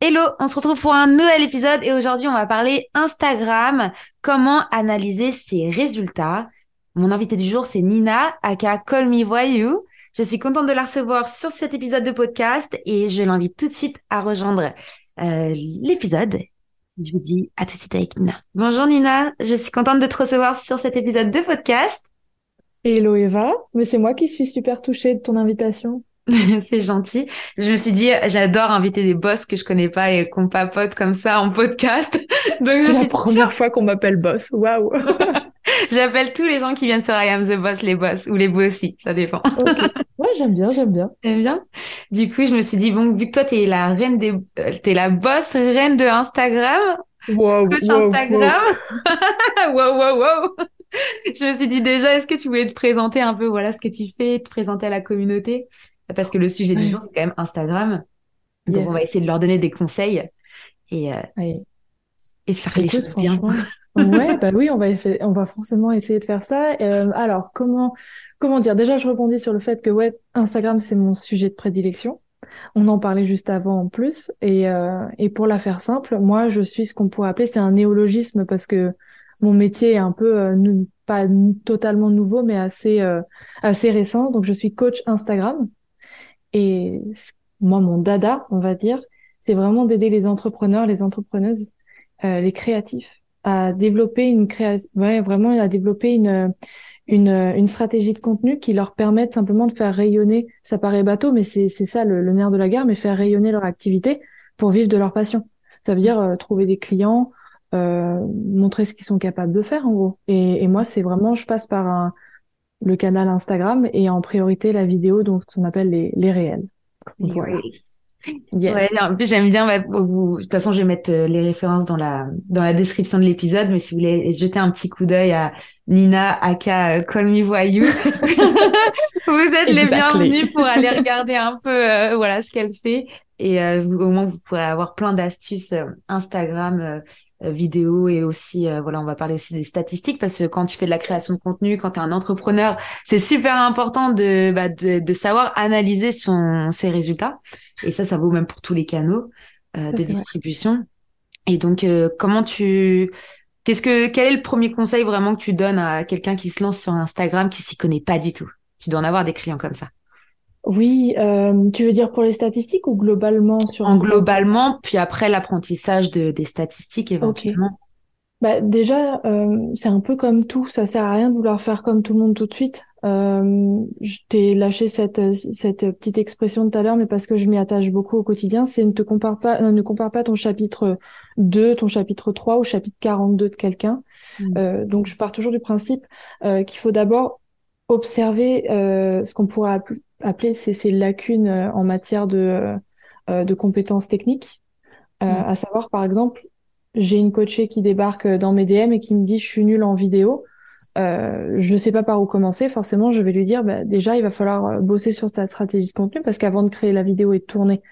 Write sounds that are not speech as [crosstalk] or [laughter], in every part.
Hello, on se retrouve pour un nouvel épisode et aujourd'hui on va parler Instagram, comment analyser ses résultats? Mon invité du jour c'est Nina, aka Call Me Voyou. Je suis contente de la recevoir sur cet épisode de podcast et je l'invite tout de suite à rejoindre euh, l'épisode. Je vous dis à tout de suite avec Nina. Bonjour Nina, je suis contente de te recevoir sur cet épisode de podcast. Hello Eva, mais c'est moi qui suis super touchée de ton invitation. [laughs] c'est gentil. Je me suis dit, j'adore inviter des boss que je connais pas et qu'on papote comme ça en podcast. [laughs] Donc c'est la première fois qu'on m'appelle boss. Waouh. [laughs] J'appelle tous les gens qui viennent sur I Am the Boss les boss ou les bossy, ça dépend. Ouais, j'aime bien, j'aime bien. J'aime bien? Du coup, je me suis dit bon, vu que toi t'es la reine des, euh, t'es la boss reine de Instagram. Wow, wow Instagram. wow, wow, wow. Je me suis dit déjà, est-ce que tu voulais te présenter un peu, voilà ce que tu fais, te présenter à la communauté? Parce que le sujet du jour, c'est quand même Instagram. Donc, on va essayer de leur donner des conseils et, euh, et faire les choses bien. [laughs] ouais, bah oui, on va, on va forcément essayer de faire ça. Euh, alors, comment, comment dire? Déjà, je rebondis sur le fait que ouais, Instagram, c'est mon sujet de prédilection. On en parlait juste avant en plus. Et, euh, et pour la faire simple, moi, je suis ce qu'on pourrait appeler, c'est un néologisme parce que mon métier est un peu euh, pas totalement nouveau, mais assez euh, assez récent. Donc, je suis coach Instagram. Et moi, mon dada, on va dire, c'est vraiment d'aider les entrepreneurs, les entrepreneuses, euh, les créatifs à développer une création, ouais, vraiment à développer une, une, une stratégie de contenu qui leur permette simplement de faire rayonner, ça paraît bateau, mais c'est ça le, le, nerf de la guerre, mais faire rayonner leur activité pour vivre de leur passion. Ça veut dire euh, trouver des clients, euh, montrer ce qu'ils sont capables de faire en gros. Et, et moi, c'est vraiment, je passe par un, le canal Instagram et en priorité la vidéo, donc ce qu'on appelle les, les réels. Ouais, en plus j'aime bien. vous, de toute façon, je vais mettre euh, les références dans la dans la description de l'épisode. Mais si vous voulez jeter un petit coup d'œil à Nina, aka euh, Call Me Voyou, [laughs] [laughs] vous êtes les bienvenus pour aller regarder un peu euh, voilà ce qu'elle fait. Et au moins vous pourrez avoir plein d'astuces Instagram euh, vidéo et aussi euh, voilà on va parler aussi des statistiques parce que quand tu fais de la création de contenu quand tu es un entrepreneur c'est super important de, bah, de, de savoir analyser son ses résultats. Et ça ça vaut même pour tous les canaux euh, de distribution. Et donc comment tu qu'est-ce que quel est le premier conseil vraiment que tu donnes à quelqu'un qui se lance sur Instagram qui s'y connaît pas du tout? Tu dois en avoir des clients comme ça oui, euh, tu veux dire pour les statistiques ou globalement sur En globalement, puis après l'apprentissage de, des statistiques éventuellement. Bah déjà, euh, c'est un peu comme tout, ça sert à rien de vouloir faire comme tout le monde tout de suite. Euh, je t'ai lâché cette cette petite expression tout à l'heure, mais parce que je m'y attache beaucoup au quotidien, c'est ne te compare pas, euh, ne compare pas ton chapitre 2, ton chapitre 3 au chapitre 42 de quelqu'un. Mmh. Euh, donc je pars toujours du principe euh, qu'il faut d'abord observer ce qu'on pourrait appeler ces, ces lacunes euh, en matière de, euh, de compétences techniques. Euh, mm. À savoir, par exemple, j'ai une coachée qui débarque dans mes DM et qui me dit je suis nulle en vidéo. Euh, je ne sais pas par où commencer. Forcément, je vais lui dire bah, déjà il va falloir bosser sur ta stratégie de contenu parce qu'avant de créer la vidéo et de tourner,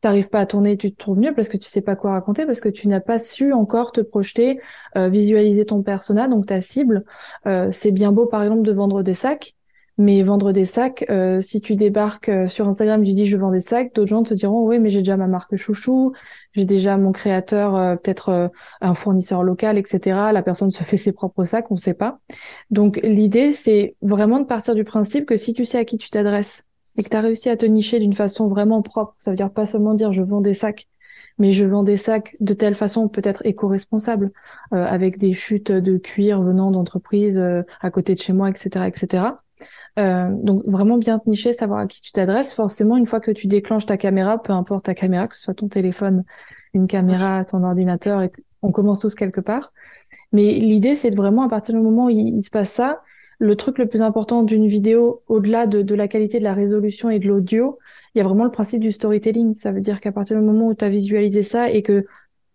t'arrives pas à tourner, tu te trouves mieux parce que tu sais pas quoi raconter, parce que tu n'as pas su encore te projeter, euh, visualiser ton persona, donc ta cible. Euh, c'est bien beau par exemple de vendre des sacs, mais vendre des sacs, euh, si tu débarques euh, sur Instagram, tu dis je vends des sacs, d'autres gens te diront oui, mais j'ai déjà ma marque chouchou, j'ai déjà mon créateur, euh, peut-être un fournisseur local, etc. La personne se fait ses propres sacs, on ne sait pas. Donc l'idée, c'est vraiment de partir du principe que si tu sais à qui tu t'adresses et que tu as réussi à te nicher d'une façon vraiment propre, ça veut dire pas seulement dire je vends des sacs, mais je vends des sacs de telle façon peut-être éco-responsable, avec des chutes de cuir venant d'entreprises à côté de chez moi, etc., etc. Euh, donc vraiment bien te nicher, savoir à qui tu t'adresses. Forcément, une fois que tu déclenches ta caméra, peu importe ta caméra, que ce soit ton téléphone, une caméra, ton ordinateur, et on commence tous quelque part. Mais l'idée, c'est de vraiment, à partir du moment où il, se passe ça, le truc le plus important d'une vidéo, au-delà de, de la qualité de la résolution et de l'audio, il y a vraiment le principe du storytelling. Ça veut dire qu'à partir du moment où tu as visualisé ça et que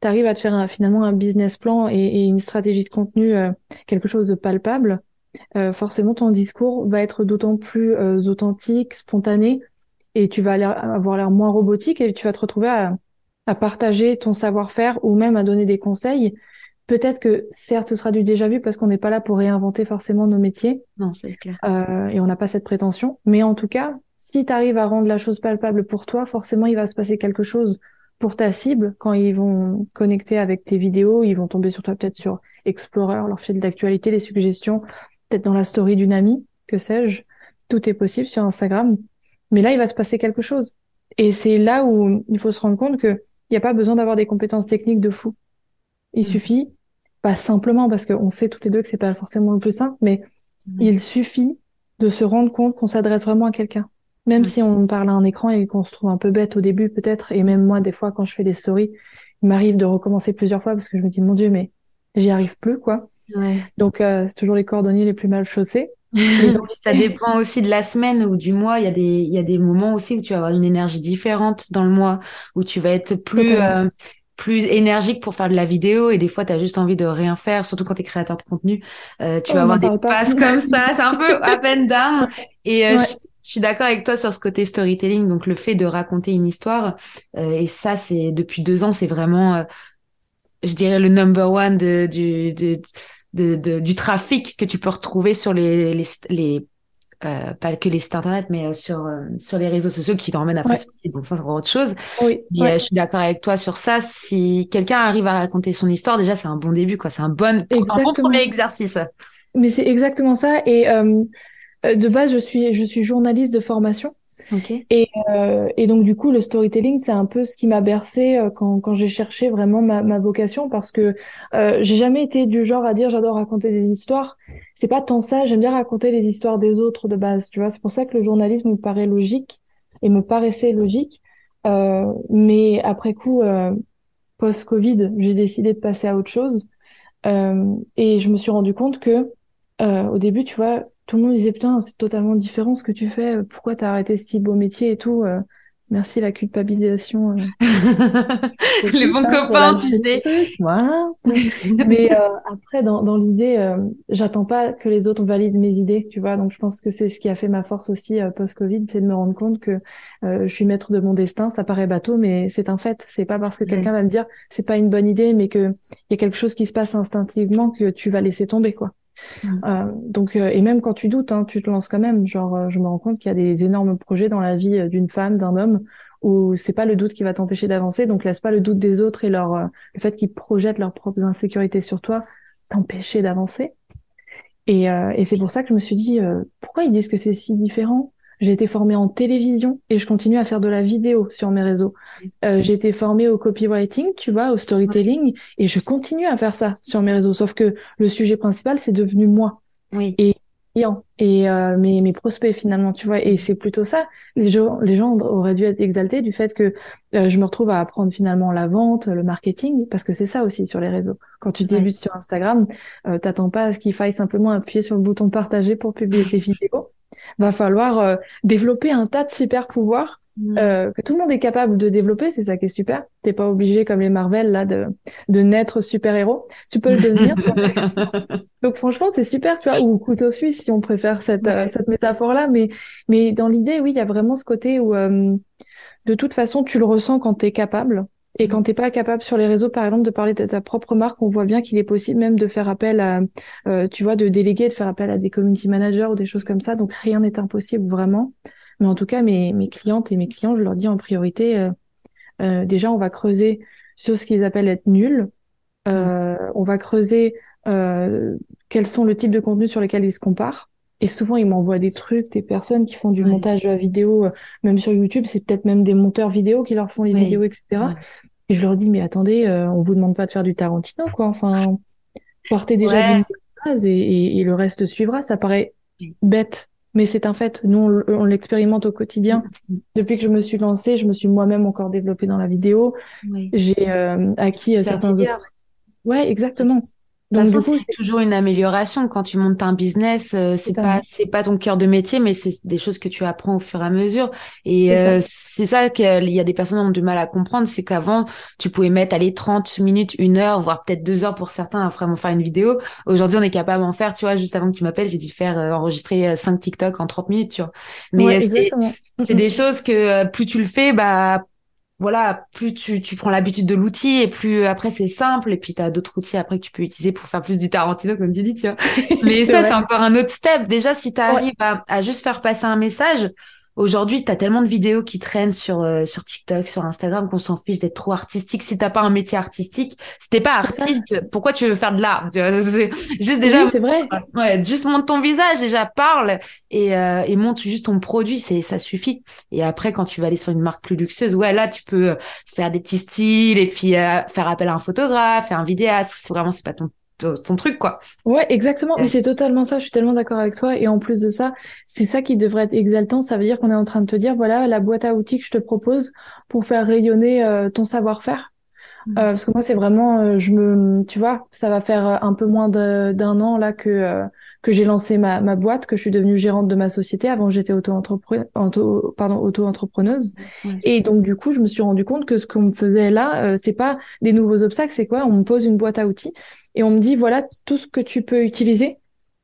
tu arrives à te faire finalement un business plan et, une stratégie de contenu, euh, quelque chose de palpable, euh, forcément ton discours va être d'autant plus euh, authentique, spontané, et tu vas avoir l'air moins robotique et tu vas te retrouver à, à partager ton savoir-faire ou même à donner des conseils. Peut-être que certes ce sera du déjà vu parce qu'on n'est pas là pour réinventer forcément nos métiers. Non, c'est clair. et on n'a pas cette prétention. Mais en tout cas, si tu arrives à rendre la chose palpable pour toi, forcément il va se passer quelque chose pour ta cible, quand ils vont connecter avec tes vidéos, ils vont tomber sur toi peut-être sur Explorer, leur fil d'actualité, les suggestions, peut-être dans la story d'une amie, que sais-je. Tout est possible sur Instagram. Mais là, il va se passer quelque chose. Et c'est là où il faut se rendre compte qu'il n'y a pas besoin d'avoir des compétences techniques de fou. Il mmh. suffit, pas simplement parce qu'on sait toutes les deux que c'est pas forcément le plus simple, mais mmh. il suffit de se rendre compte qu'on s'adresse vraiment à quelqu'un. Même si on parle à un écran et qu'on se trouve un peu bête au début peut-être, et même moi des fois quand je fais des stories, il m'arrive de recommencer plusieurs fois parce que je me dis mon Dieu mais j'y arrive plus quoi. Ouais. Donc euh, c'est toujours les cordonniers les plus mal chaussés. [laughs] donc, ça dépend aussi de la semaine ou du mois. Il y a des il y a des moments aussi où tu vas avoir une énergie différente dans le mois où tu vas être plus euh, plus énergique pour faire de la vidéo et des fois tu as juste envie de rien faire surtout quand tu es créateur de contenu euh, tu oh, vas avoir des passes comme ça [laughs] c'est un peu à peine d'âme et euh, je suis d'accord avec toi sur ce côté storytelling, donc le fait de raconter une histoire. Euh, et ça, c'est depuis deux ans, c'est vraiment, euh, je dirais, le number one de, du, de, de, du trafic que tu peux retrouver sur les, les, les euh, pas que les sites internet, mais euh, sur sur les réseaux sociaux qui t'emmènent après site. Donc ça, c'est autre chose. Oui, mais je suis d'accord avec toi sur ça. Si quelqu'un arrive à raconter son histoire, déjà, c'est un bon début, quoi. C'est un bon, un bon premier exercice. Mais c'est exactement ça. Et euh, de base, je suis, je suis journaliste de formation. Et, euh, et donc du coup, le storytelling, c'est un peu ce qui m'a bercé euh, quand, quand j'ai cherché vraiment ma, ma vocation, parce que euh, j'ai jamais été du genre à dire j'adore raconter des histoires. C'est pas tant ça. J'aime bien raconter les histoires des autres de base. Tu vois, c'est pour ça que le journalisme me paraît logique et me paraissait logique. Euh, mais après coup, euh, post-Covid, j'ai décidé de passer à autre chose. et je me suis rendu compte que au début, tu vois, tout le monde disait putain c'est totalement différent ce que tu fais pourquoi t'as arrêté ce type beau métier et tout euh. merci la culpabilisation euh. [laughs] les bons copains tu sais voilà [laughs] mais euh, après dans, dans l'idée j'attends pas que les autres valident mes idées tu vois donc je pense que c'est ce qui a fait ma force aussi post Covid c'est de me rendre compte que je suis maître de mon destin ça paraît bateau mais c'est un fait c'est pas parce que quelqu'un va me dire c'est pas une bonne idée mais que il y a quelque chose qui se passe instinctivement que tu vas laisser tomber quoi Mm. Euh, euh, et même quand tu doutes, hein, tu te lances quand même. Euh, je me rends compte qu'il y a des énormes projets dans la vie d'une femme, d'un homme, où c'est pas le doute qui va t'empêcher d'avancer. Donc, laisse pas le doute des autres et leur le fait qu'ils projettent leurs propres insécurités sur toi t'empêcher d'avancer. Et, et c'est pour ça que je me suis dit, pourquoi ils disent que c'est si différent? J'ai été formée en télévision et je continue à faire de la vidéo sur mes réseaux. Euh, j'ai été formée au copywriting, tu vois, au storytelling et je continue à faire ça sur mes réseaux. Sauf que le sujet principal, c'est devenu moi. Oui. Et et euh, mes, mes prospects finalement, tu vois. Et c'est plutôt ça. Les gens, les gens auraient dû être exaltés du fait que euh, je me retrouve à apprendre finalement la vente, le marketing, parce que c'est ça aussi sur les réseaux. Quand tu débutes sur Instagram, euh, t'attends pas à ce qu'il faille simplement appuyer sur le bouton partager pour publier tes [laughs] vidéos va falloir euh, développer un tas de super pouvoirs mm. euh, que tout le monde est capable de développer. C'est ça qui est super. T'es pas obligé comme les Marvel là de de naître super héros. Tu peux le [laughs] devenir. Donc franchement c'est super, tu vois. Ou couteau suisse si on préfère cette euh, cette métaphore là. Mais mais dans l'idée oui il y a vraiment ce côté où de toute façon tu le ressens quand t'es capable. Et quand t'es pas capable sur les réseaux, par exemple, de parler de ta propre marque, on voit bien qu'il est possible même de faire appel à, euh, tu vois, de déléguer, de faire appel à des community managers ou des choses comme ça. Donc rien n'est impossible vraiment. Mais en tout cas, mes, mes clientes et mes clients, je leur dis en priorité, euh, euh, déjà, on va creuser sur ce qu'ils appellent être nuls. Euh, on va creuser euh, quels sont le type de contenu sur lesquels ils se comparent. Et souvent, ils m'envoient des trucs, des personnes qui font du montage de vidéo, même sur YouTube, c'est peut-être même des monteurs vidéo qui leur font les vidéos, etc. Et je leur dis, mais attendez, euh, on vous demande pas de faire du Tarantino, quoi. Enfin, partez déjà d'une base et, et, le reste suivra. Ça paraît bête, mais c'est un fait. Nous, on, l'expérimente au quotidien. Mm. Depuis que je me suis lancée, je me suis moi-même encore développée dans la vidéo. J'ai euh, acquis euh, certains... Ouais, exactement. Donc, du coup, c'est toujours une amélioration quand tu montes un business. Euh, c'est pas, c'est pas ton cœur de métier, mais c'est des choses que tu apprends au fur et à mesure. Et euh, c'est ça qu'il y a des personnes qui ont du mal à comprendre, c'est qu'avant, tu pouvais mettre aller 30 minutes, une heure, voire peut-être deux heures pour certains à vraiment faire une vidéo. Aujourd'hui, on est capable d'en faire. Tu vois, juste avant que tu m'appelles, j'ai dû faire euh, enregistrer 5 TikTok en 30 minutes. Tu vois. Mais c'est des choses que plus tu le fais, bah voilà, plus tu, tu prends l'habitude de l'outil et plus après c'est simple et puis tu as d'autres outils après que tu peux utiliser pour faire plus du Tarantino comme tu dis, tu vois. [laughs] Mais ça c'est encore un autre step. Déjà si tu arrives à, à, juste faire passer un message, Aujourd'hui, tu as tellement de vidéos qui traînent sur euh, sur TikTok, sur Instagram qu'on s'en fiche d'être trop artistique. Si t'as pas un métier artistique, si t'es pas artiste, pourquoi tu veux faire de l'art [laughs] Juste déjà, c'est vrai. Ouais, juste monte ton visage, déjà parle et euh, et monte juste ton produit, c'est ça suffit. Et après, quand tu vas aller sur une marque plus luxueuse, ouais, là, tu peux faire des petits styles et puis euh, faire appel à un photographe, faire un vidéaste. C'est vraiment c'est pas ton ton truc, quoi. Ouais, exactement. Mais c'est totalement ça. Je suis tellement d'accord avec toi. Et en plus de ça, c'est ça qui devrait être exaltant. Ça veut dire qu'on est en train de te dire, voilà, la boîte à outils que je te propose pour faire rayonner euh, ton savoir-faire. Mmh. Euh, parce que moi, c'est vraiment, euh, je me, tu vois, ça va faire un peu moins d'un an là que que j'ai lancé ma, ma boîte, que je suis devenue gérante de ma société. Avant, j'étais auto-entrepreneuse. Auto, pardon, auto-entrepreneuse. Et donc, du coup, je me suis rendu compte que ce qu'on me faisait là, c'est pas des nouveaux obstacles, c'est quoi? On me pose une boîte à outils et on me dit voilà tout ce que tu peux utiliser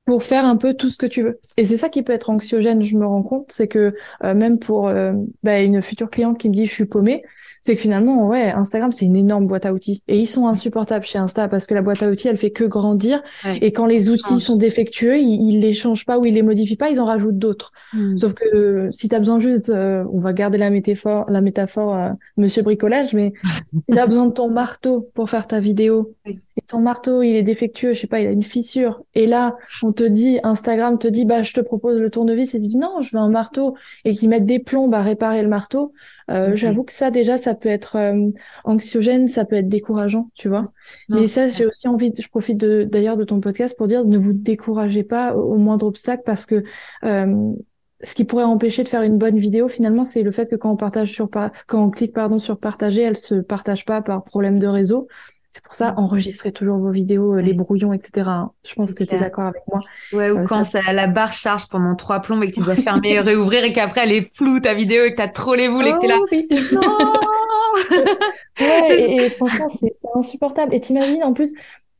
pour faire un peu tout ce que tu veux. Et c'est ça qui peut être anxiogène, je me rends compte, c'est que euh, même pour euh, bah, une future cliente qui me dit je suis paumée, c'est que finalement, ouais, Instagram, c'est une énorme boîte à outils. Et ils sont insupportables chez Insta parce que la boîte à outils, elle fait que grandir. Et quand les outils sont défectueux, ils, ils les changent pas ou ils les modifient pas, ils en rajoutent d'autres. Hmm. Sauf que si tu as besoin juste, euh, on va garder la métaphore, la métaphore euh, Monsieur Bricolage, mais [laughs] si tu as besoin de ton marteau pour faire ta vidéo, et ton marteau, il est défectueux, je sais pas, il a une fissure, et là, on te dit, Instagram te dit, bah, je te propose le tournevis, et tu dis, non, je veux un marteau, et qu'ils mettent des plombs à réparer le marteau, euh, j'avoue que ça, déjà, ça peut être euh, anxiogène, ça peut être décourageant, tu vois. Mais ça, j'ai aussi envie, je profite d'ailleurs de, ton podcast pour dire, ne vous découragez pas au, moindre obstacle parce que euh, ce qui pourrait empêcher de faire une bonne vidéo, finalement, c'est le fait que quand on partage sur, quand on clique pardon sur partager, elle se partage pas par problème de réseau. C'est pour ça, enregistrez toujours vos vidéos, euh, les brouillons, etc. Hein. Je pense que tu es d'accord avec moi. Ouais, ou quand la barre charge pendant trois plombes et que tu dois [laughs] fermer et réouvrir et qu'après elle est floue ta vidéo et que t'as trop les boules et que t'es là. Oh, oui. Non [laughs] ouais, et, et franchement, c'est insupportable. Et t'imagines, en plus,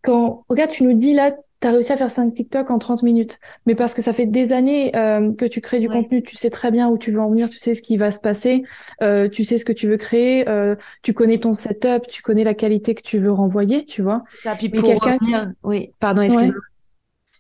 quand, regarde, tu nous dis là, tu as réussi à faire 5 TikTok en 30 minutes. Mais parce que ça fait des années euh, que tu crées du contenu, tu sais très bien où tu veux en venir, tu sais ce qui va se passer, euh, tu sais ce que tu veux créer, euh, tu connais ton setup, tu connais la qualité que tu veux renvoyer, tu vois. Ça, puis pour revenir... Oui, pardon, excuse-moi.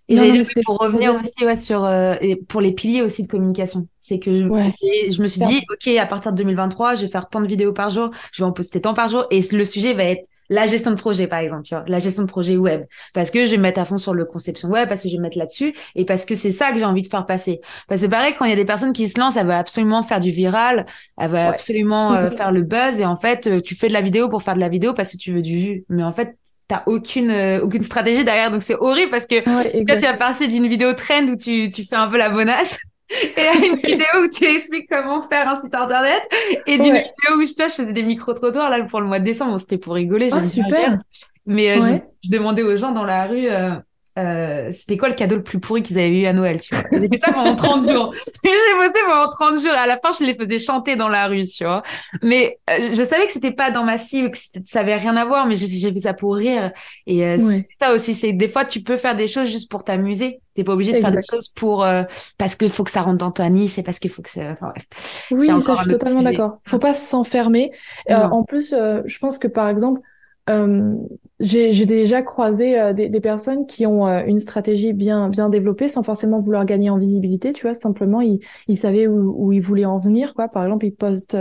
Et j'ai pour revenir aussi ouais, sur euh, et pour les piliers aussi de communication, c'est que je me suis dit ok à partir de 2023 je vais faire tant de vidéos par jour, je vais en poster tant par jour et le sujet va être la gestion de projet par exemple tu vois la gestion de projet web. Parce que je vais me mettre à fond sur le conception web parce que je vais me mettre là-dessus et parce que c'est ça que j'ai envie de faire passer. Parce que pareil quand il y a des personnes qui se lancent elle va absolument faire du viral elle va absolument euh, [laughs] faire le buzz et en fait euh, tu fais de la vidéo pour faire de la vidéo parce que tu veux du vu. Mais en fait t'as aucune euh, aucune stratégie derrière donc c'est horrible parce que là tu vas passer d'une vidéo trend où tu tu fais un peu la bonasse et une vidéo où tu expliques comment faire un site internet et d'une vidéo où je, toi, je faisais des micro-trottoirs là pour le mois de décembre. C'était pour rigoler. Ah, super. Mais euh, je, demandais aux gens dans la rue, euh, euh, c'était quoi le cadeau le plus pourri qu'ils avaient eu à Noël, tu vois? J'ai fait ça pendant 30 jours. [laughs] j'ai bossé pendant 30 jours. À la fin, je les faisais chanter dans la rue, tu vois? Mais euh, je savais que c'était pas dans ma cible, que ça avait rien à voir, mais j'ai fait ça pour rire. Et euh, ça aussi, c'est des fois, tu peux faire des choses juste pour t'amuser. T'es pas obligé de faire des choses pour euh, parce qu'il faut que ça rentre dans ta niche et parce qu'il faut que ça. Enfin bref. Oui, ça, je suis totalement d'accord. Faut pas s'enfermer. en plus, je pense que par exemple euh, j'ai déjà croisé euh, des, des, personnes qui ont euh, une stratégie bien bien développée sans forcément vouloir gagner en visibilité, tu vois. Simplement, ils, ils savaient où, où ils voulaient en venir, quoi. Par exemple, ils postent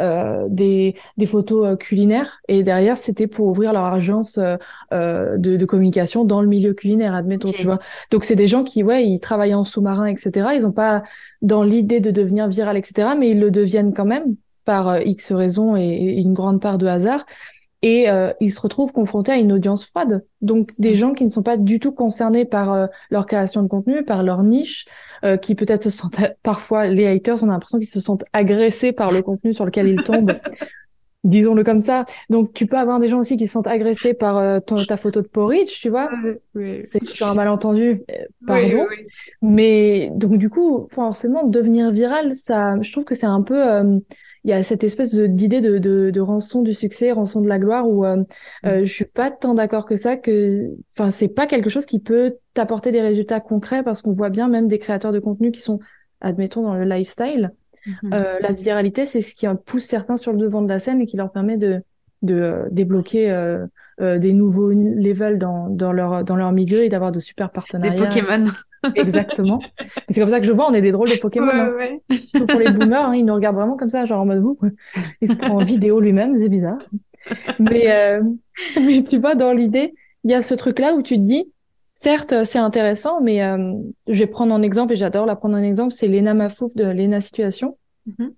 euh, des, des photos culinaires et derrière, c'était pour ouvrir leur agence de, de, communication dans le milieu culinaire, admettons, tu vois. Donc, c'est des gens qui, ouais, ils travaillent en sous-marin, etc. Ils ont pas dans l'idée de devenir viral, etc. Mais ils le deviennent quand même par X raisons et, et une grande part de hasard et euh, ils se retrouvent confrontés à une audience froide. Donc des mm. gens qui ne sont pas du tout concernés par euh, leur création de contenu, par leur niche, euh, qui peut-être se sentent [laughs] parfois les haters, on a l'impression qu'ils se sentent agressés par le contenu sur lequel ils tombent. [laughs] disons-le comme ça. Donc, tu peux avoir des gens aussi qui se sentent agressés par euh, ta photo de porridge, tu vois. C'est sur un malentendu, euh, pardon. Mais donc, du coup, forcément, devenir viral, ça, je trouve que c'est un peu euh, il y a cette espèce d'idée de, de, de, rançon du succès, rançon de la gloire, où euh, euh, je suis pas tant d'accord que ça, que, enfin, c'est pas quelque chose qui peut t'apporter des résultats concrets, parce qu'on voit bien même des créateurs de contenu qui sont, admettons, dans le lifestyle. Euh, la viralité, c'est ce qui pousse certains sur le devant de la scène et qui leur permet de, de euh, débloquer euh, euh, des nouveaux levels dans, dans, leur, dans leur milieu et d'avoir de super partenariats. Des Pokémon. Exactement. C'est comme ça que je vois, on est des drôles de Pokémon. Ouais, hein. pour les boomers, hein, ils nous regardent vraiment comme ça, genre en mode vous. Il se prend en vidéo lui-même, c'est bizarre. Mais, euh, [laughs] mais tu vois, dans l'idée, il y a ce truc-là où tu te dis, certes, c'est intéressant, mais euh, je vais prendre un exemple, et j'adore la prendre en exemple, c'est Lena Mafouf de Lena Situation. Mm-hmm.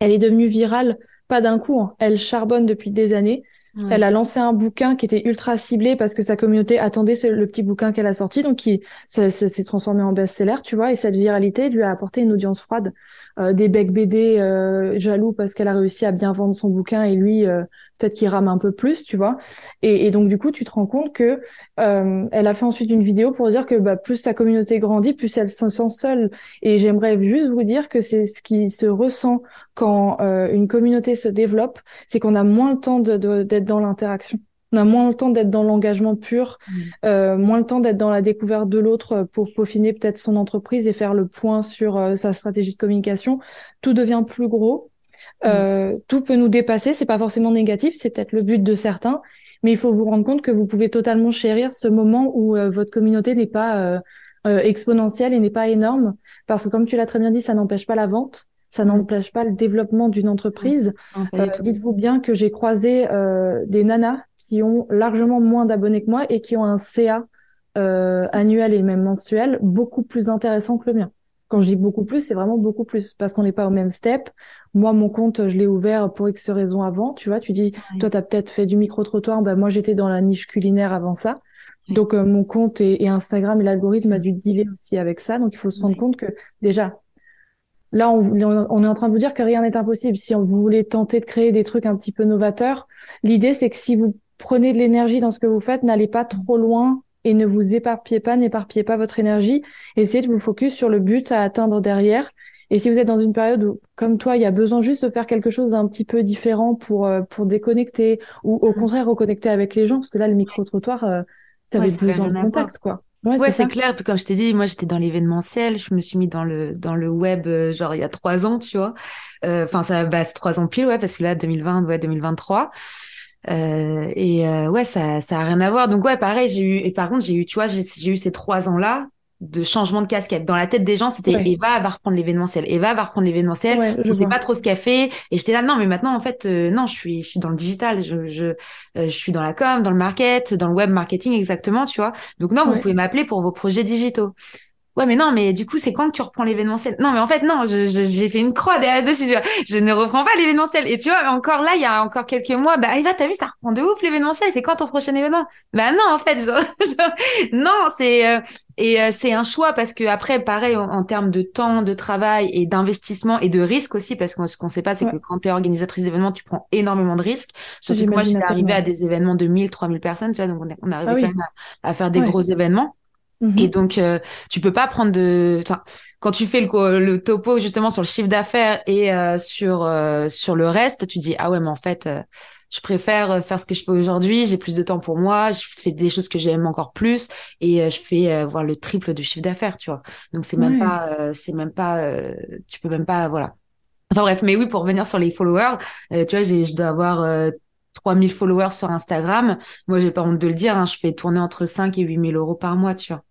Elle est devenue virale, pas d'un coup, hein. elle charbonne depuis des années. Elle a lancé un bouquin qui était ultra ciblé parce que sa communauté attendait le petit bouquin qu'elle a sorti, donc qui s'est transformé en best-seller, tu vois. Et cette viralité lui a apporté une audience froide, euh, des becs BD euh, jaloux parce qu'elle a réussi à bien vendre son bouquin et lui euh, peut-être qu'il rame un peu plus, tu vois. Et, et, donc du coup, tu te rends compte que euh, elle a fait ensuite une vidéo pour dire que bah, plus sa communauté grandit, plus elle se sent seule. Et j'aimerais juste vous dire que c'est ce qui se ressent quand euh, une communauté se développe, c'est qu'on a moins le temps d'être de, dans l'interaction. On a moins le temps d'être dans l'engagement pur, mmh. euh, moins le temps d'être dans la découverte de l'autre pour peaufiner peut-être son entreprise et faire le point sur euh, sa stratégie de communication. Tout devient plus gros. Euh, tout peut nous dépasser, c'est pas forcément négatif, c'est peut-être le but de certains, mais il faut vous rendre compte que vous pouvez totalement chérir ce moment où euh, votre communauté n'est pas euh, euh, exponentielle et n'est pas énorme, parce que comme tu l'as très bien dit, ça n'empêche pas la vente, ça n'empêche pas le développement d'une entreprise. Dites-vous bien que j'ai croisé des nanas qui ont largement moins d'abonnés que moi et qui ont un CA annuel et même mensuel beaucoup plus intéressant que le mien. Quand je dis beaucoup plus, c'est vraiment beaucoup plus parce qu'on n'est pas au même step. Moi, mon compte, je l'ai ouvert pour X raisons avant. Tu vois, tu dis, toi, tu as peut-être fait du micro-trottoir. Ben, moi, j'étais dans la niche culinaire avant ça. Donc, euh, mon compte et, Instagram et l'algorithme a dû dealer aussi avec ça. Donc, il faut se rendre compte que déjà, là, on, on, est en train de vous dire que rien n'est impossible. Si on, vous voulez tenter de créer des trucs un petit peu novateurs, l'idée, c'est que si vous prenez de l'énergie dans ce que vous faites, n'allez pas trop loin et ne vous éparpillez pas, n'éparpillez pas votre énergie. Essayez de vous focus sur le but à atteindre derrière. Et si vous êtes dans une période où, comme toi, il y a besoin juste de faire quelque chose d'un petit peu différent pour euh, pour déconnecter ou au contraire reconnecter avec les gens, parce que là, le micro-trottoir, euh, ça avait besoin de contact, quoi. Ouais, c'est clair. Puis comme je t'ai dit, moi j'étais dans l'événementiel, je me suis mis dans le dans le web euh, genre il y a trois ans, tu vois. Enfin ça bah c'est trois ans pile, ouais, parce que là 2020, ouais 2023. Euh, et euh, ouais, ça, ça a rien à voir. Donc ouais, pareil, j'ai eu. Et par contre, j'ai eu, tu vois, j'ai eu ces trois ans-là de changement de casquette. Dans la tête des gens, c'était Eva va reprendre l'événementiel. Eva va reprendre l'événementiel. Ouais, je sais pas trop ce qu'elle fait. Et j'étais là, non, mais maintenant, en fait, euh, non, je suis, je suis dans le digital. Je, je, je suis dans la com, dans le market, dans le web marketing exactement, tu vois. Donc non, vous pouvez m'appeler pour vos projets digitaux ouais mais non mais du coup c'est quand que tu reprends l'événementiel? Non mais en fait non j'ai je, fait une croix derrière dessus je ne reprends pas l'événementiel. Et tu vois encore là il y a encore quelques mois bah Eva t'as vu ça reprend de ouf l'événementiel. C'est quand ton prochain événement? Bah non en fait [laughs] non c'est euh, et euh, c'est un choix parce que après pareil en, termes de temps de travail et d'investissement et de risque aussi parce que ce qu'on sait pas c'est que quand tu es organisatrice d'événements tu prends énormément de risques. Surtout que moi j'étais arrivée à des événements de 1000 3000 personnes tu vois donc on, on arrivait ah quand même à, faire des gros événements et mhm. donc, euh, tu peux pas prendre de. Enfin, quand tu fais le, le topo justement sur le chiffre d'affaires et euh, sur euh, sur le reste, tu dis ah ouais, mais en fait, je préfère faire ce que je fais aujourd'hui. J'ai plus de temps pour moi. Je fais des choses que j'aime encore plus et je fais voir le triple du chiffre d'affaires, tu vois. Donc c'est même pas, c'est même pas, tu peux même pas, voilà. Enfin bref, mais oui, pour revenir sur les followers, tu vois, je dois avoir 3000 followers sur Instagram. Moi, j'ai pas honte de le dire, hein, je fais tourner entre 5 et 8000 euros par mois, tu vois.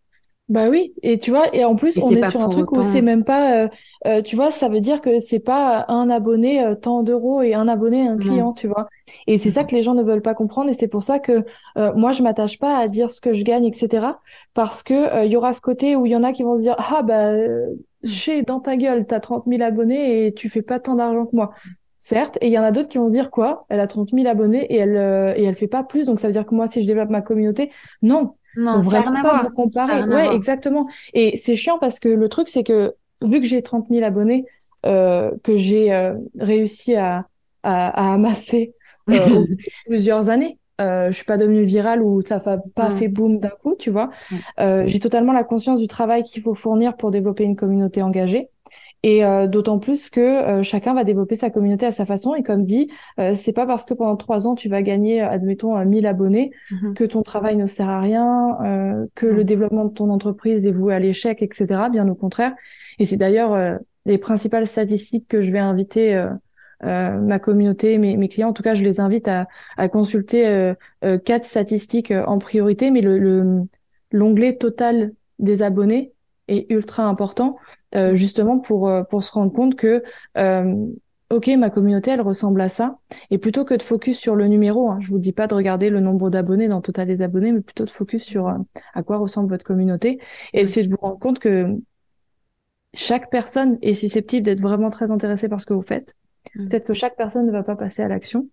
Bah oui, et tu vois, et en plus, on est, sur un truc où c'est même pas, euh, euh, tu vois, ça veut dire que c'est pas un abonné euh, tant d'euros et un abonné un client, tu vois. Et c'est ça que les gens ne veulent pas comprendre, et c'est pour ça que moi je m'attache pas à dire ce que je gagne, etc. Parce que il y aura ce côté où il y en a qui vont se dire, ah bah, chez dans ta gueule, t'as 30 000 abonnés et tu fais pas tant d'argent que moi. Certes, et il y en a d'autres qui vont se dire quoi? Elle a 30 000 abonnés et elle et elle fait pas plus, donc ça veut dire que moi si je développe ma communauté, non, non, ça rien à voir. comparer. Ouais, exactement. Et c'est chiant parce que le truc, c'est que vu que j'ai 30 000 abonnés, euh, que j'ai euh, réussi à, à, à, amasser [laughs] plusieurs années. Euh, je suis pas devenue virale ou ça n'a pas fait boom d'un coup, tu vois. Euh, j'ai totalement la conscience du travail qu'il faut fournir pour développer une communauté engagée. Et euh, d'autant plus que euh, chacun va développer sa communauté à sa façon. Et comme dit, euh, c'est pas parce que pendant trois ans tu vas gagner, admettons, 1000 abonnés, mhm. que ton travail ne sert à rien, que le développement de ton entreprise est voué à l'échec, etc. Bien au contraire. Et c'est d'ailleurs les principales statistiques que je vais inviter ma communauté, mes, mes, clients. En tout cas, je les invite à, à consulter quatre statistiques en priorité, mais le l'onglet total des abonnés est ultra important euh, justement pour euh, pour se rendre compte que euh, ok ma communauté elle ressemble à ça. Et plutôt que de focus sur le numéro hein, je vous dis pas de regarder le nombre d'abonnés dans le total des abonnés mais plutôt de focus sur à quoi ressemble votre communauté. Et essayer de vous rendre compte que chaque personne est susceptible d'être vraiment très intéressée par ce que vous faites. Peut-être que chaque personne ne va pas passer à l'action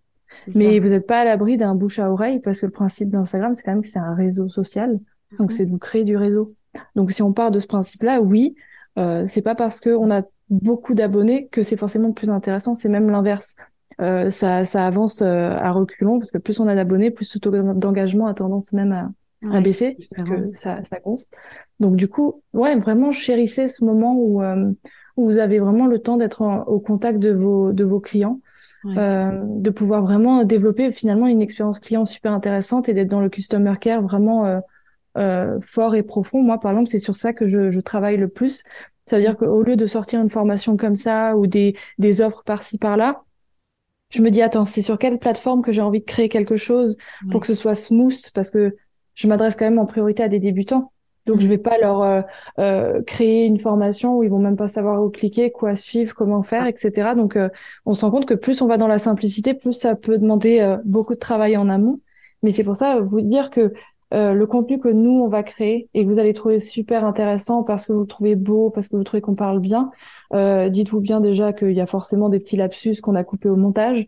mais vous n'êtes pas à l'abri d'un bouche à oreille parce que le principe d'Instagram c'est quand même que c'est un réseau social donc mmh. c'est de vous créer du réseau donc si on part de ce principe-là, oui, euh, c'est pas parce qu'on a beaucoup d'abonnés que c'est forcément plus intéressant, c'est même l'inverse. Euh, ça, ça avance euh, à reculons parce que plus on a d'abonnés, plus ce taux d'engagement a tendance même à, à baisser, que ça, ça gonfle. Donc du coup, ouais, vraiment chérissez ce moment où, euh, où vous avez vraiment le temps d'être au contact de vos de vos clients, euh, de pouvoir vraiment développer finalement une expérience client super intéressante et d'être dans le customer care vraiment euh, fort et profond. Moi, par exemple, c'est sur ça que je, je travaille le plus. Ça veut dire qu'au lieu de sortir une formation comme ça ou des, des offres par-ci par-là, je me dis attends, c'est sur quelle plateforme que j'ai envie de créer quelque chose pour que ce soit smooth? Parce que je m'adresse quand même en priorité à des débutants. Donc je mm. vais pas leur euh, euh, créer une formation où ils vont même pas savoir où cliquer, quoi suivre, comment faire, etc. Donc euh, on se rend compte que plus on va dans la simplicité, plus ça peut demander euh, beaucoup de travail en amont. Mais c'est pour ça vous dire que euh, le contenu que nous on va créer et que vous allez trouver super intéressant parce que vous le trouvez beau, parce que vous trouvez qu'on parle bien. Euh, dites-vous bien déjà qu'il y a forcément des petits lapsus qu'on a coupés au montage.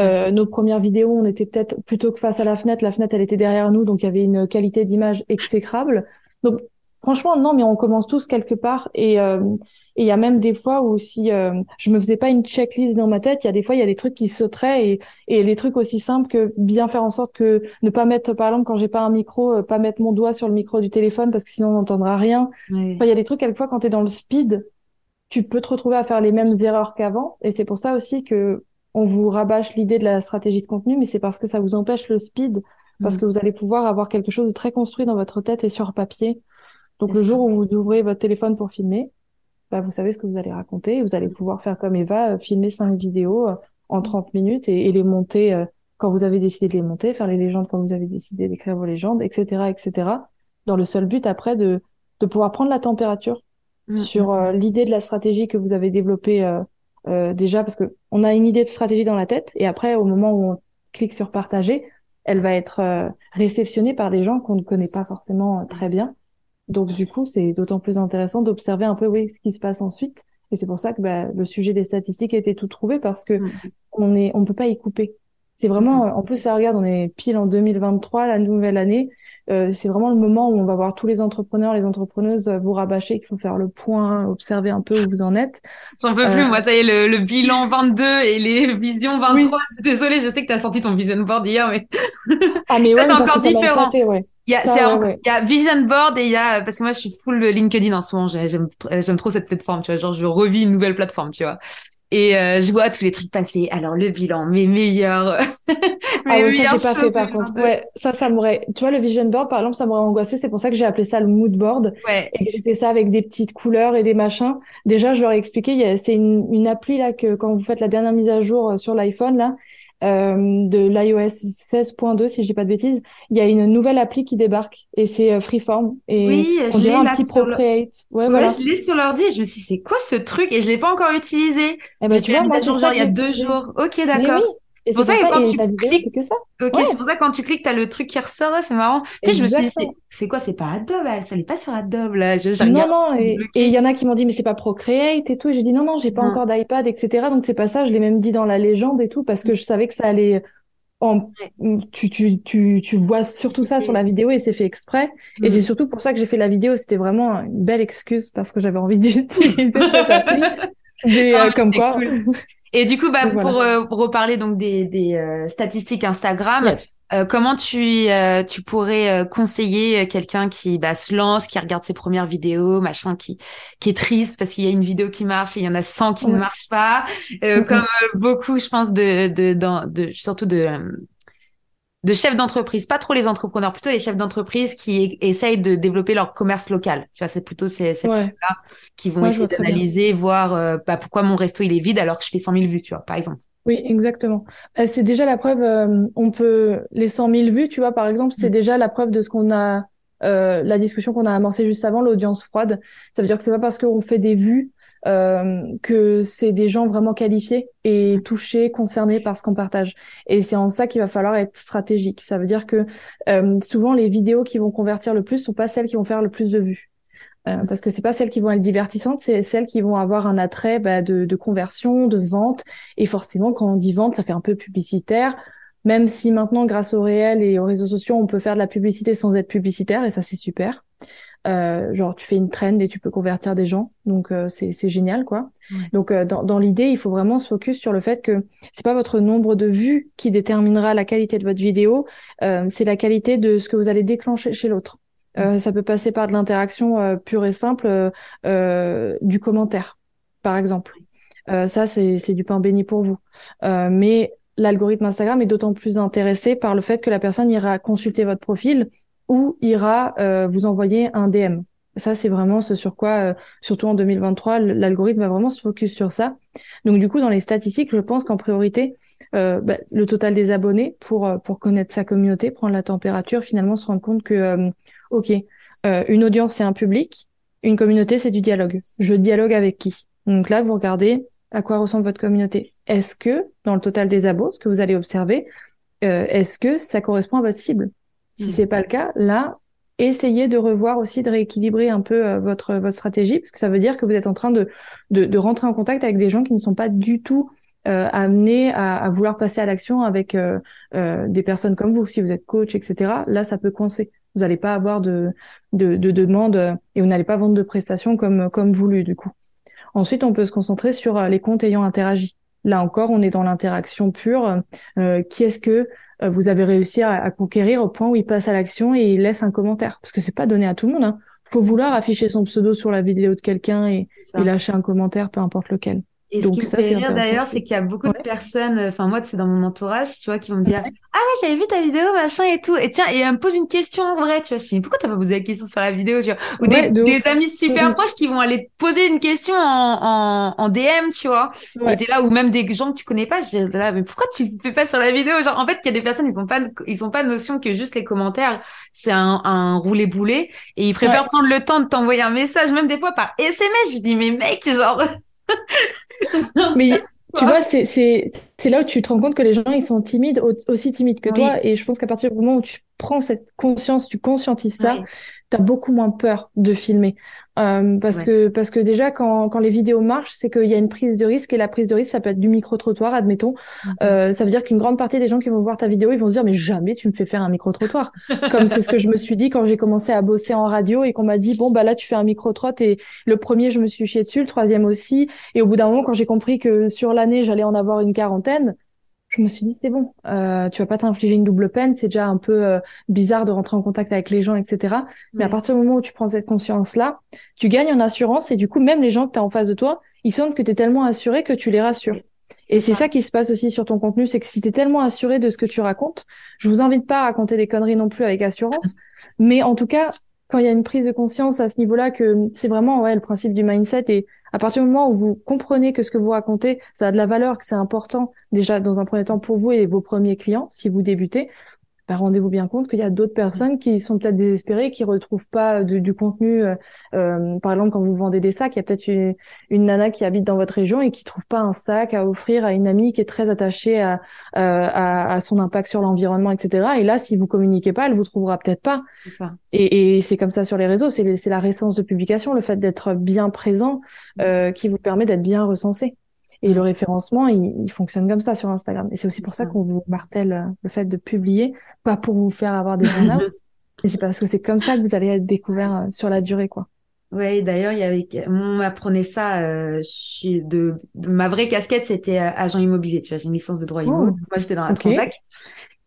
euh, nos premières vidéos, on était peut-être plutôt que face à la fenêtre, la fenêtre elle était derrière nous, donc il y avait une qualité d'image exécrable. Donc franchement non, mais on commence tous quelque part et euh, et il y a même des fois où si euh, je me faisais pas une checklist dans ma tête, il y a des fois il y a des trucs qui sauteraient et, et les trucs aussi simples que bien faire en sorte que ne pas mettre par exemple quand j'ai pas un micro, euh, pas mettre mon doigt sur le micro du téléphone parce que sinon on n'entendra rien. il y a des trucs quelquefois quand tu es dans le speed, tu peux te retrouver à faire les mêmes erreurs qu'avant et c'est pour ça aussi que on vous rabâche l'idée de la stratégie de contenu mais c'est parce que ça vous empêche le speed parce mm. que vous allez pouvoir avoir quelque chose de très construit dans votre tête et sur papier. Donc le jour où vous ouvrez votre téléphone pour filmer, bah, vous savez ce que vous allez raconter. Vous allez pouvoir faire comme Eva, euh, filmer cinq vidéos euh, en 30 minutes et, les monter euh, quand vous avez décidé de les monter, faire les légendes quand vous avez décidé d'écrire vos légendes, etc., etc. Dans le seul but après de, de pouvoir prendre la température mm, sur mm. l'idée de la stratégie que vous avez développée déjà, parce que on a une idée de stratégie dans la tête et après au moment où on clique sur partager, elle va être réceptionnée par des gens qu'on ne connaît pas forcément très bien donc du coup, c'est d'autant plus intéressant d'observer un peu oui, ce qui se passe ensuite. Et c'est pour ça que bah, le sujet des statistiques a été tout trouvé parce que mm. on est, on peut pas y couper. C'est vraiment, en plus, ça regarde, on est pile en 2023, la nouvelle année. Euh, c'est vraiment le moment où on va voir tous les entrepreneurs, les entrepreneuses vous rabâcher, qu'il faut faire le point, observer un peu où vous en êtes. J'en peux plus, euh, moi, ça y est, le, le, bilan 22 et les visions 23. Je suis désolée, je sais que tu as sorti ton vision board hier, mais, ah, mais [laughs] ouais, c'est encore différent. ouais. Il y, a, il y a Vision Board et il y a parce que moi je suis full LinkedIn en ce moment j'aime j'aime trop cette plateforme tu vois genre je revis une nouvelle plateforme tu vois et euh, je vois tous les trucs passer. Alors le bilan, mes meilleurs, [laughs] mes ah ouais, ça j'ai pas fait par contre. Ouais, ça ça m'aurait. Tu vois le vision board par exemple, ça m'aurait angoissé. C'est pour ça que j'ai appelé ça le mood board. Ouais. Et que j'ai fait ça avec des petites couleurs et des machins. Déjà, je leur ai expliqué. C'est une, une appli là que quand vous faites la dernière mise à jour euh, sur l'iPhone là, de l'iOS 16.2 si je dis pas de bêtises, il y a une nouvelle appli qui débarque et c'est euh, Freeform et oui, on dirait un petit Procreate. Ouais, voilà. je l'ai sur l'ordi et je me suis dit c'est quoi ce truc? Et je l'ai pas encore utilisé. Eh ben, tu vois, moi, genre il y a deux jours. Ok, d'accord. C'est pour ça que quand tu cliques, que ça? ok, c'est pour ça que quand tu cliques, t'as le truc qui ressort, c'est marrant. Puis je me suis dit, c'est quoi, c'est pas Adobe, elle, ça n'est pas sur Adobe, là. Je, non, non, et il y en a qui m'ont dit, mais c'est pas Procreate et tout. Et j'ai dit, non, non, j'ai pas encore d'iPad, etc. Donc c'est pas ça, je l'ai même dit dans la légende et tout, parce que je savais que ça allait, en... tu, tu, tu, tu vois surtout ça sur la vidéo et c'est fait exprès. Et c'est mm. surtout pour ça que j'ai fait la vidéo. C'était vraiment une belle excuse parce que j'avais envie [laughs] d'utiliser cette appli. [laughs] Mais, euh, comme quoi. [laughs] Et du coup, bah, pour, euh, reparler donc des, des euh, statistiques Instagram, euh, comment tu tu pourrais conseiller quelqu'un qui bah, se lance, qui regarde ses premières vidéos, machin, qui qui est triste parce qu'il y a une vidéo qui marche et il y en a 100 qui ne marchent pas, comme beaucoup, je pense, de de, de, de surtout de de chefs d'entreprise, pas trop les entrepreneurs, plutôt les chefs d'entreprise qui essayent de développer leur commerce local. Tu vois, c'est plutôt ces, ces là qui vont essayer d'analyser, voir euh, bah, pourquoi mon resto il est vide alors que je fais 100 000 vues, tu vois, par exemple. Oui, exactement. Bah, c'est déjà la preuve. Euh, on peut les 100 000 vues, tu vois, par exemple, c'est mm. déjà la preuve de ce qu'on a euh, la discussion qu'on a amorcée juste avant, l'audience froide. Ça veut dire que c'est pas parce qu'on fait des vues que c'est des gens vraiment qualifiés et touchés, concernés par ce qu'on partage. Et c'est en ça qu'il va falloir être stratégique. Ça veut dire que euh, souvent les vidéos qui vont convertir le plus sont pas celles qui vont faire le plus de vues. Euh, parce que c'est pas celles qui vont être divertissantes, c'est celles qui vont avoir un attrait bah, de, de, conversion, de vente. Et forcément, quand on dit vente, ça fait un peu publicitaire. Même si maintenant, grâce au réel et aux réseaux sociaux, on peut faire de la publicité sans être publicitaire, et ça c'est super. Euh, genre tu fais une trend et tu peux convertir des gens, donc euh, c'est c'est génial quoi. Donc euh, dans, dans l'idée, il faut vraiment se focus sur le fait que c'est pas votre nombre de vues qui déterminera la qualité de votre vidéo, c'est la qualité de ce que vous allez déclencher chez l'autre. ça peut passer par de l'interaction pure et simple du commentaire, par exemple. ça c'est c'est du pain béni pour vous. mais l'algorithme Instagram est d'autant plus intéressé par le fait que la personne ira consulter votre profil ou ira euh, vous envoyer un DM. Ça, c'est vraiment ce sur quoi, euh, surtout en 2023, l'algorithme va vraiment se focus sur ça. Donc, du coup, dans les statistiques, je pense qu'en priorité, euh, bah, le total des abonnés pour pour connaître sa communauté, prendre la température, finalement se rendre compte que, ok, une audience c'est un public, une communauté c'est du dialogue. Je dialogue avec qui? Donc là, vous regardez à quoi ressemble votre communauté. Est-ce que dans le total des abos, ce que vous allez observer, est-ce que ça correspond à votre cible? Si mm. c'est pas le cas, là, essayez de revoir aussi, de rééquilibrer un peu euh, votre votre stratégie, parce que ça veut dire que vous êtes en train de de, de rentrer en contact avec des gens qui ne sont pas du tout euh, amenés à, à, vouloir passer à l'action avec euh, euh, des personnes comme vous. Si vous êtes coach, etc., là, ça peut coincer. Vous n'allez pas avoir de, de, de demandes et vous n'allez pas vendre de prestations comme comme voulu du coup. Ensuite, on peut se concentrer sur les comptes ayant interagi. Là encore, on est dans l'interaction pure. Euh, qui est-ce que vous avez réussi à, conquérir au point où il passe à l'action et il laisse un commentaire. Parce que c'est pas donné à tout le monde. Hein. Faut vouloir afficher son pseudo sur la vidéo de quelqu'un et, et lâcher un commentaire, peu importe lequel. Et ce qui me fait rire d'ailleurs, c'est qu'il y a beaucoup de personnes, enfin moi c'est dans mon entourage, tu vois, qui vont me dire ah ouais j'avais vu ta vidéo machin et tout, et tiens et elle me pose une question en vrai, tu vois, je dis pourquoi t'as pas posé la question sur la vidéo, tu vois, ou des, des amis super proches qui vont aller te poser une question en, en, en DM, tu vois, et t'es là ou même des gens que tu connais pas, je dis là mais pourquoi tu fais pas sur la vidéo, genre en fait il y a des personnes ils ont pas ils ont pas notion que juste les commentaires c'est un, un roulé boulet et ils préfèrent prendre le temps de t'envoyer un message même des fois par SMS, je dis mais mec genre [laughs] mais tu vois, c'est, là où tu te rends compte que les gens, ils sont timides, aussi timides que toi. Et je pense qu'à partir du moment où tu prends cette conscience, tu conscientises ça, tu as beaucoup moins peur de filmer. Euh, parce que parce que déjà quand, quand les vidéos marchent, c'est qu'il y a une prise de risque et la prise de risque ça peut être du micro trottoir, admettons. Mhm. Euh, ça veut dire qu'une grande partie des gens qui vont voir ta vidéo, ils vont se dire mais jamais tu me fais faire un micro trottoir. [laughs] Comme c'est ce que je me suis dit quand j'ai commencé à bosser en radio et qu'on m'a dit bon bah là tu fais un micro trot et le premier je me suis chié dessus, le troisième aussi. Et au bout d'un moment quand j'ai compris que sur l'année j'allais en avoir une quarantaine, je me suis dit c'est bon, euh, tu vas pas t'infliger une double peine, c'est déjà un peu euh, bizarre de rentrer en contact avec les gens, etc. Mais à partir du moment où tu prends cette conscience-là, tu gagnes en assurance et du coup même les gens que tu as en face de toi, ils sentent que tu es tellement assuré que tu les rassures. Et c'est ça. qui se passe aussi sur ton contenu, c'est que si tu es tellement assuré de ce que tu racontes, je vous invite pas à raconter des conneries non plus avec assurance, mais en tout cas, quand il y a une prise de conscience à ce niveau-là, que c'est vraiment ouais, le principe du mindset et à partir du moment où vous comprenez que ce que vous racontez, ça a de la valeur, que c'est important déjà dans un premier temps pour vous et vos premiers clients, si vous débutez, bah, rendez-vous bien compte qu'il y a d'autres personnes qui sont peut-être désespérées, qui retrouvent pas euh, du contenu. Euh, euh, par exemple, quand vous vendez des sacs, il y a peut-être une, une, nana qui habite dans votre région et qui trouve pas un sac à offrir à une amie qui est très attachée à, à, à son impact sur l'environnement, etc. Et là, si vous communiquez pas, elle vous trouvera peut-être pas. Ça. Et, et c'est comme ça sur les réseaux. C'est la récence de publication, le fait d'être bien présent, euh, qui vous permet d'être bien recensé. Et le référencement, il, fonctionne comme ça sur Instagram. Et c'est aussi pour ça qu'on vous martèle euh, le fait de publier, pas pour vous faire avoir des burn [laughs] mais c'est parce que c'est comme ça que vous allez être découvert euh, sur la durée, quoi. Ouais, d'ailleurs, il y avait, on m'apprenait ça. Euh, de, ma vraie casquette, c'était agent immobilier. Tu vois, j'ai une licence de droit oh, immobilier. Moi, j'étais dans la okay.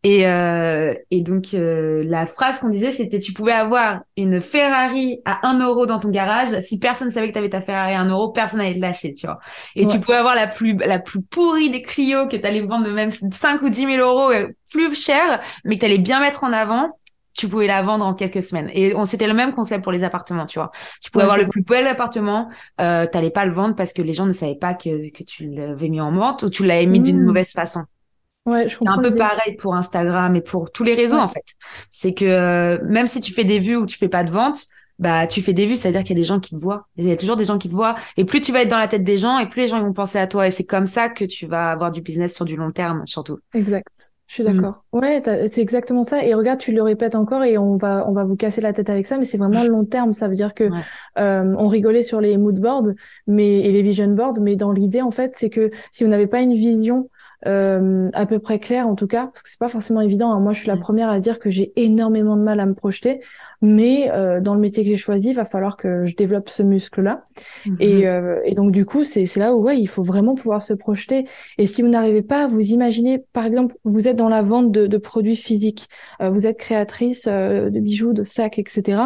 Et, euh, et donc, euh, la phrase qu'on disait, c'était tu pouvais avoir une Ferrari à 1 euro dans ton garage. Si personne savait que tu avais ta Ferrari à 1 euro, personne n'allait te lâcher, tu vois. Et tu pouvais avoir la plus la plus pourrie des Clio que tu allais vendre même 5 ou 10 000 euros euh, plus cher, mais que tu allais bien mettre en avant tu pouvais la vendre en quelques semaines. Et on c'était le même concept pour les appartements, tu vois. Tu pouvais avoir le plus bel appartement, euh, t'allais pas le vendre parce que les gens ne savaient pas que, que tu l'avais mis en vente ou tu l'avais mis d'une mmh. mauvaise façon. Ouais, je c'est un peu pareil pour Instagram et pour tous les réseaux en fait. C'est que euh, même si tu fais des vues ou tu fais pas de vente, bah tu fais des vues, c'est-à-dire qu'il y a des gens qui te voient. Il y a toujours des gens qui te voient. Et plus tu vas être dans la tête des gens, et plus les gens vont penser à toi. Et c'est comme ça que tu vas avoir du business sur du long terme, surtout. Exact. Je suis d'accord. Mm. Ouais, c'est exactement ça. Et regarde, tu le répètes encore et on va on va vous casser la tête avec ça, mais c'est vraiment [laughs] long terme. Ça veut dire que euh, on rigolait sur les mood boards, mais et les vision boards, mais dans l'idée en fait, c'est que si vous n'avez pas une vision euh, à peu près clair en tout cas, parce que c'est pas forcément évident. Hein. Moi, je suis la mm. première à dire que j'ai énormément de mal à me projeter, mais euh, dans le métier que j'ai choisi, il va falloir que je développe ce muscle-là. Mm-hmm. Et, euh, et, donc du coup, c'est là où ouais, il faut vraiment pouvoir se projeter. Et si vous n'arrivez pas à vous imaginer, par exemple, vous êtes dans la vente de, de produits physiques, euh, vous êtes créatrice euh, de bijoux, de sacs, etc.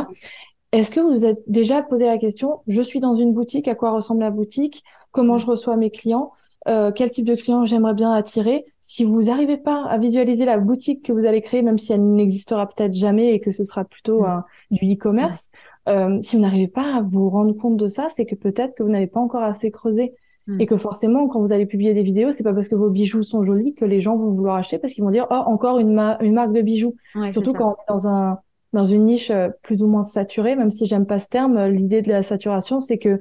Est-ce que vous vous êtes déjà posé la question, je suis dans une boutique, à quoi ressemble la boutique Comment je reçois mes clients euh, quel type de client j'aimerais bien attirer. Si vous n'arrivez pas à visualiser la boutique que vous allez créer, même si elle n'existera peut-être jamais et que ce sera plutôt mm. du e-commerce, euh, si vous n'arrivez pas à vous rendre compte de ça, c'est que peut-être que vous n'avez pas encore assez creusé. Mm. Et que forcément, quand vous allez publier des vidéos, c'est pas parce que vos bijoux sont jolis que les gens vont vouloir acheter parce qu'ils vont dire, oh, encore une, une marque de bijoux. Surtout quand on est dans un, dans une niche euh, plus ou moins saturée, même si j'aime pas ce terme, l'idée de la saturation, c'est que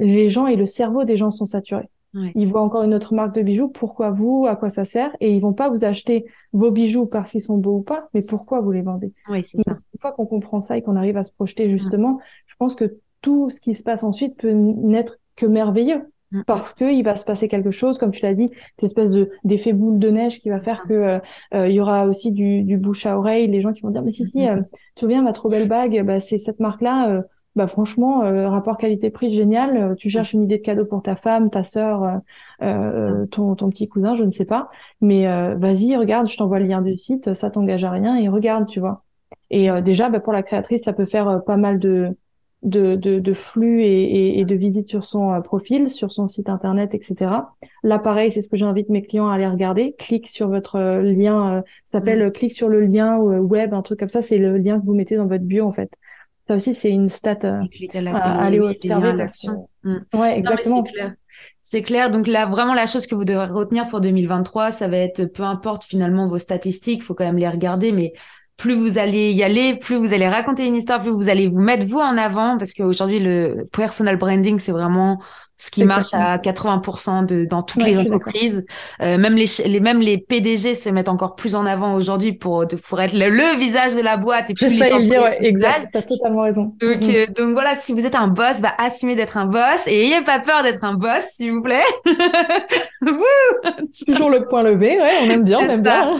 les gens et le cerveau des gens sont saturés. Ils voient encore une autre marque de bijoux. Pourquoi vous À quoi ça sert? Et ils vont pas vous acheter vos bijoux parce qu'ils sont beaux ou pas, mais pourquoi vous les vendez? Oui, c'est ça. Une fois qu'on comprend ça et qu'on arrive à se projeter justement, je pense que tout ce qui se passe ensuite peut n'être que merveilleux. Parce que il va se passer quelque chose, comme tu l'as dit, cette espèce de d'effet boule de neige qui va faire que euh, euh, il y aura aussi du, du, bouche à oreille, les gens qui vont dire mais si si, euh, tu te souviens ma trop belle bague, bah, c'est cette marque là bah franchement, euh, rapport qualité-prix génial. Euh, tu cherches une idée de cadeau pour ta femme, ta sœur, euh, ton, ton petit cousin, je ne sais pas. Mais vas-y, regarde, je t'envoie le lien du site, ça t'engage à rien et regarde, tu vois. Et déjà, bah, pour la créatrice, ça peut faire pas mal de, de, de, flux et, et, de visites sur son profil, sur son site internet, etc. Là, pareil, c'est ce que j'invite mes clients à aller regarder. Clique sur votre lien, ça s'appelle clique sur le lien web, un truc comme ça. C'est le lien que vous mettez dans votre bio, en fait. Ça aussi, c'est une stat euh, à, aller observer. Ouais, exactement. C'est clair. Donc là, vraiment, la chose que vous devrez retenir pour 2023, ça va être, peu importe finalement vos statistiques, faut quand même les regarder, mais plus vous allez y aller, plus vous allez raconter une histoire, plus vous allez vous mettre vous en avant, parce qu'aujourd'hui, le personal branding, c'est vraiment ce qui marche à 80% de, dans toutes les entreprises. Euh, même les, les, même les PDG se mettent encore plus en avant aujourd'hui pour, pour être le, visage de la boîte et puis les le dire, ouais, exact, t'as totalement raison. Donc, mm. euh, donc voilà, si vous êtes un boss, bah, assumez d'être un boss et ayez pas peur d'être un boss, s'il vous plaît. [laughs] Toujours le point levé, ouais, on aime bien, on aime bien.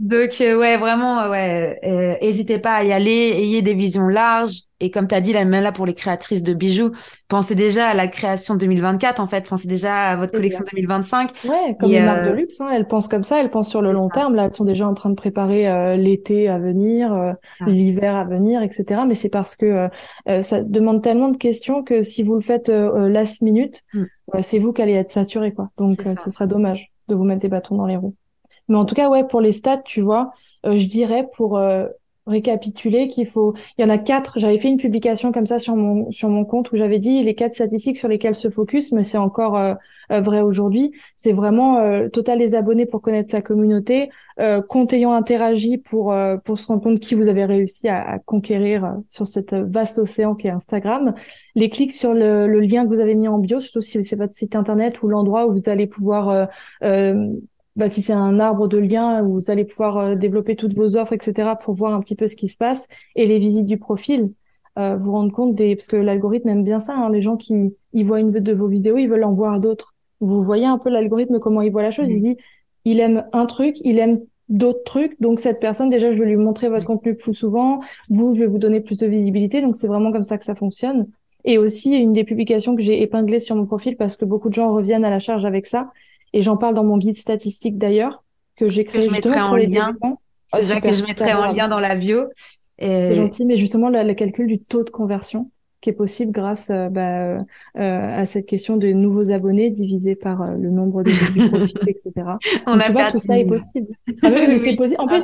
donc, euh, ouais, vraiment, ouais, euh, hésitez pas à y aller, ayez des visions larges, et comme tu as dit, là, même là, pour les créatrices de bijoux, pensez déjà à la création 2024, en fait. Pensez déjà à votre collection 2025. Ouais, comme les marques de euh, luxe, hein, elles pensent comme ça, elles pensent sur le long terme. Là, elles sont déjà en train de préparer euh, l'été à venir, euh, ah. l'hiver à venir, etc. Mais c'est parce que ça demande tellement de questions que si vous le faites last minute, mm. c'est vous qui allez être saturé, quoi. Donc, ce serait dommage de vous mettre des bâtons dans les roues. Mais en tout cas, ouais, pour les stats, tu vois, je dirais pour récapituler qu'il faut il y en a quatre. J'avais fait une publication comme ça sur mon sur mon compte où j'avais dit les quatre statistiques sur lesquelles se focus mais c'est encore euh, euh, vrai aujourd'hui. C'est vraiment euh, total des abonnés pour connaître sa communauté compte ayant interagi pour pour se rendre compte qui vous avez réussi à, à conquérir sur cette vaste océan qui est Instagram. Les clics sur le, le, lien que vous avez mis en bio surtout si c'est votre site internet ou l'endroit où vous allez pouvoir bah, si c'est un arbre de liens où vous allez pouvoir euh, développer toutes vos offres, etc., pour voir un petit peu ce qui se passe, et les visites du profil, euh, vous rendre compte des, parce que l'algorithme aime bien ça, hein, les gens qui ils voient une de vos vidéos, ils veulent en voir d'autres. Vous voyez un peu l'algorithme comment il voit la chose. Il dit, il aime un truc, il aime d'autres trucs. Donc cette personne, déjà, je vais lui montrer votre contenu plus souvent. Vous, je vais vous donner plus de visibilité. Donc c'est vraiment comme ça que ça fonctionne. Et aussi, une des publications que j'ai épinglées sur mon profil parce que beaucoup de gens reviennent à la charge avec ça. Et j'en parle dans mon guide statistique d'ailleurs, que j'ai créé que je mettrai en lien. C'est ça que je mettrai en lien dans la bio. C'est gentil, mais justement, le calcul du taux de conversion qui est possible grâce euh, bah, euh, à cette question de nouveaux abonnés divisé par euh, le nombre de [laughs] profils, etc. On Donc, a tu vois, tout ça est possible. [laughs] Ah, oui, possible. En fait,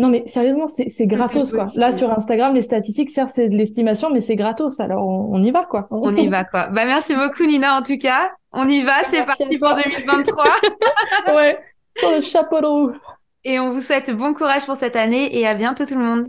non, mais sérieusement, c'est gratos, quoi. Là, sur Instagram, les statistiques, certes, c'est de l'estimation, mais c'est gratos. Alors, on, y va, quoi. On y va, quoi. Bah, merci beaucoup, Nina, en tout cas. On y va, c'est parti pour 2023. [laughs] ouais, pour le chapeau de roue. Et on vous souhaite bon courage pour cette année et à bientôt, tout le monde.